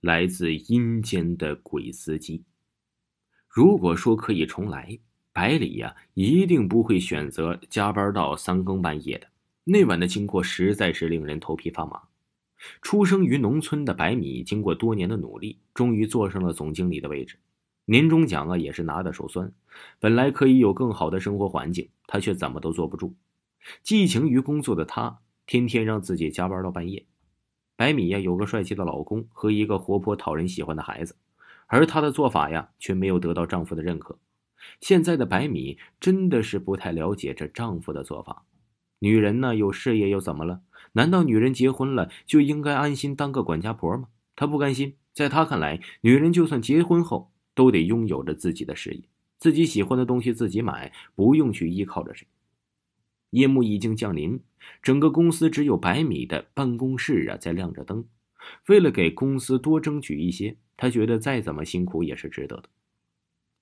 来自阴间的鬼司机。如果说可以重来，百里呀一定不会选择加班到三更半夜的。那晚的经过实在是令人头皮发麻。出生于农村的白米，经过多年的努力，终于坐上了总经理的位置。年终奖啊也是拿的手酸。本来可以有更好的生活环境，他却怎么都坐不住。寄情于工作的他，天天让自己加班到半夜。白米呀有个帅气的老公和一个活泼讨人喜欢的孩子，而她的做法呀却没有得到丈夫的认可。现在的白米真的是不太了解这丈夫的做法。女人呢有事业又怎么了？难道女人结婚了就应该安心当个管家婆吗？她不甘心，在她看来，女人就算结婚后都得拥有着自己的事业，自己喜欢的东西自己买，不用去依靠着谁。夜幕已经降临，整个公司只有百米的办公室啊在亮着灯。为了给公司多争取一些，他觉得再怎么辛苦也是值得的。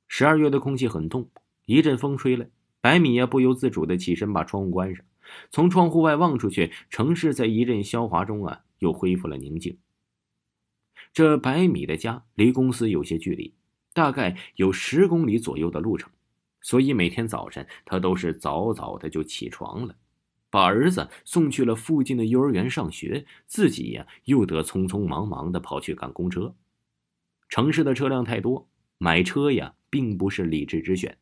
十二月的空气很冻，一阵风吹来，百米呀不由自主的起身把窗户关上。从窗户外望出去，城市在一阵喧哗中啊，又恢复了宁静。这百米的家离公司有些距离，大概有十公里左右的路程，所以每天早晨他都是早早的就起床了，把儿子送去了附近的幼儿园上学，自己呀又得匆匆忙忙的跑去赶公车。城市的车辆太多，买车呀并不是理智之选，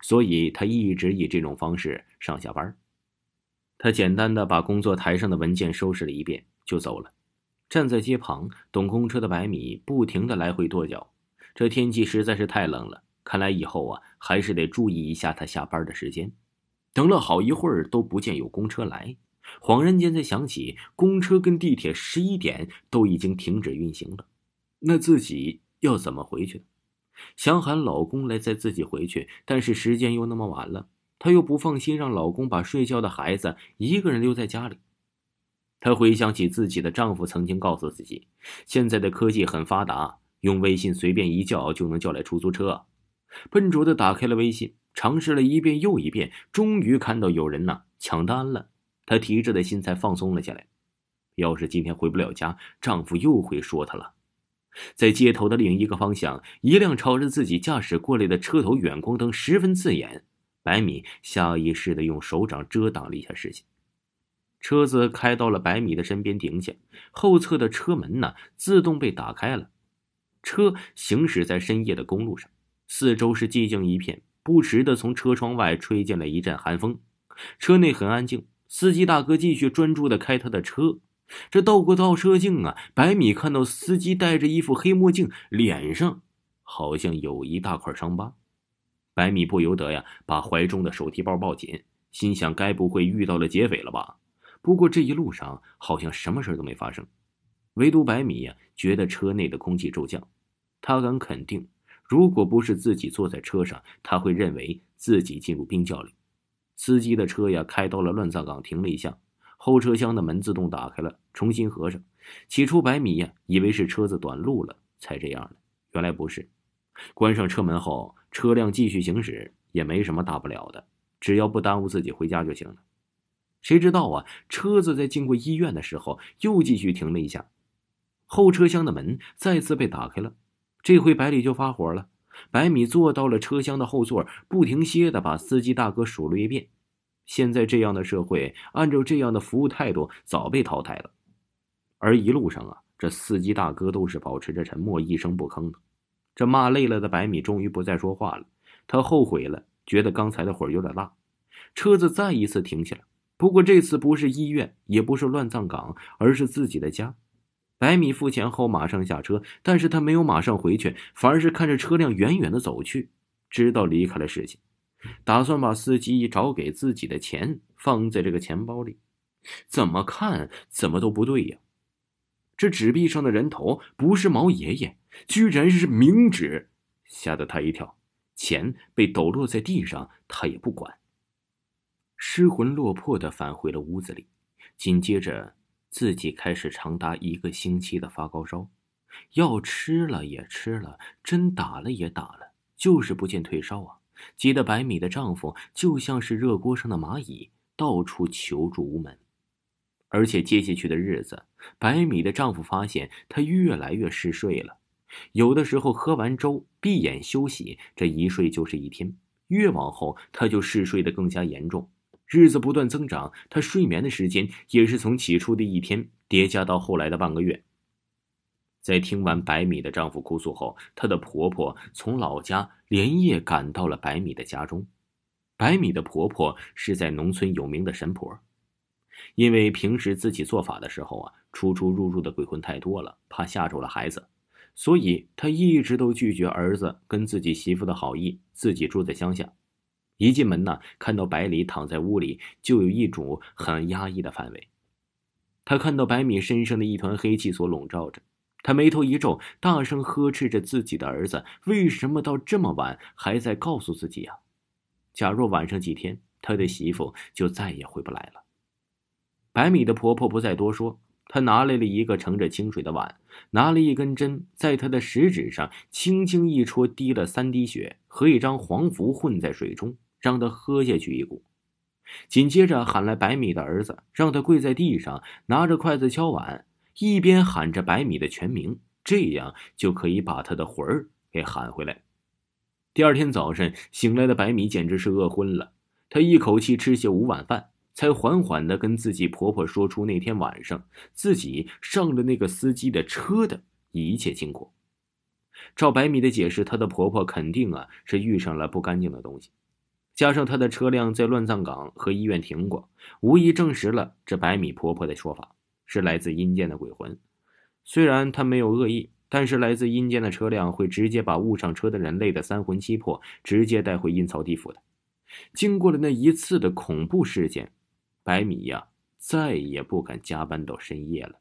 所以他一直以这种方式上下班。他简单的把工作台上的文件收拾了一遍，就走了。站在街旁等公车的白米不停的来回跺脚。这天气实在是太冷了，看来以后啊还是得注意一下他下班的时间。等了好一会儿都不见有公车来，恍然间才想起公车跟地铁十一点都已经停止运行了，那自己要怎么回去？想喊老公来载自己回去，但是时间又那么晚了。她又不放心让老公把睡觉的孩子一个人留在家里。她回想起自己的丈夫曾经告诉自己，现在的科技很发达，用微信随便一叫就能叫来出租车。笨拙的打开了微信，尝试了一遍又一遍，终于看到有人呐抢单了。她提着的心才放松了下来。要是今天回不了家，丈夫又会说她了。在街头的另一个方向，一辆朝着自己驾驶过来的车头远光灯十分刺眼。白米下意识的用手掌遮挡了一下视线，车子开到了白米的身边停下，后侧的车门呢自动被打开了。车行驶在深夜的公路上，四周是寂静一片，不时的从车窗外吹进了一阵寒风。车内很安静，司机大哥继续专注的开他的车。这透过倒车镜啊，白米看到司机戴着一副黑墨镜，脸上好像有一大块伤疤。白米不由得呀，把怀中的手提包抱紧，心想：该不会遇到了劫匪了吧？不过这一路上好像什么事都没发生，唯独白米呀，觉得车内的空气骤降。他敢肯定，如果不是自己坐在车上，他会认为自己进入冰窖里。司机的车呀，开到了乱葬岗，停了一下，后车厢的门自动打开了，重新合上。起初，百米呀，以为是车子短路了才这样的，原来不是。关上车门后。车辆继续行驶也没什么大不了的，只要不耽误自己回家就行了。谁知道啊，车子在经过医院的时候又继续停了一下，后车厢的门再次被打开了。这回百里就发火了，百米坐到了车厢的后座，不停歇的把司机大哥数了一遍。现在这样的社会，按照这样的服务态度，早被淘汰了。而一路上啊，这司机大哥都是保持着沉默，一声不吭的。这骂累了的百米终于不再说话了，他后悔了，觉得刚才的火有点大。车子再一次停下来，不过这次不是医院，也不是乱葬岗，而是自己的家。百米付钱后马上下车，但是他没有马上回去，反而是看着车辆远远的走去，知道离开了事情，打算把司机找给自己的钱放在这个钱包里。怎么看怎么都不对呀！这纸币上的人头不是毛爷爷。居然是冥纸，吓得他一跳。钱被抖落在地上，他也不管。失魂落魄的返回了屋子里，紧接着自己开始长达一个星期的发高烧，药吃了也吃了，针打了也打了，就是不见退烧啊！急得百米的丈夫就像是热锅上的蚂蚁，到处求助无门。而且接下去的日子，白米的丈夫发现她越来越嗜睡了，有的时候喝完粥闭眼休息，这一睡就是一天。越往后，她就嗜睡的更加严重，日子不断增长，她睡眠的时间也是从起初的一天叠加到后来的半个月。在听完白米的丈夫哭诉后，她的婆婆从老家连夜赶到了白米的家中。白米的婆婆是在农村有名的神婆。因为平时自己做法的时候啊，出出入入的鬼魂太多了，怕吓着了孩子，所以她一直都拒绝儿子跟自己媳妇的好意，自己住在乡下。一进门呢，看到百里躺在屋里，就有一种很压抑的氛围。他看到白米身上的一团黑气所笼罩着，他眉头一皱，大声呵斥着自己的儿子：“为什么到这么晚还在告诉自己呀？假若晚上几天，他的媳妇就再也回不来了。”白米的婆婆不再多说，她拿来了一个盛着清水的碗，拿了一根针，在她的食指上轻轻一戳，滴了三滴血和一张黄符混在水中，让他喝下去一股。紧接着喊来白米的儿子，让他跪在地上，拿着筷子敲碗，一边喊着白米的全名，这样就可以把他的魂儿给喊回来。第二天早晨醒来的白米简直是饿昏了，他一口气吃下五碗饭。才缓缓的跟自己婆婆说出那天晚上自己上了那个司机的车的一切经过。照白米的解释，她的婆婆肯定啊是遇上了不干净的东西，加上他的车辆在乱葬岗和医院停过，无疑证实了这白米婆婆的说法是来自阴间的鬼魂。虽然她没有恶意，但是来自阴间的车辆会直接把误上车的人类的三魂七魄直接带回阴曹地府的。经过了那一次的恐怖事件。白米呀，再也不敢加班到深夜了。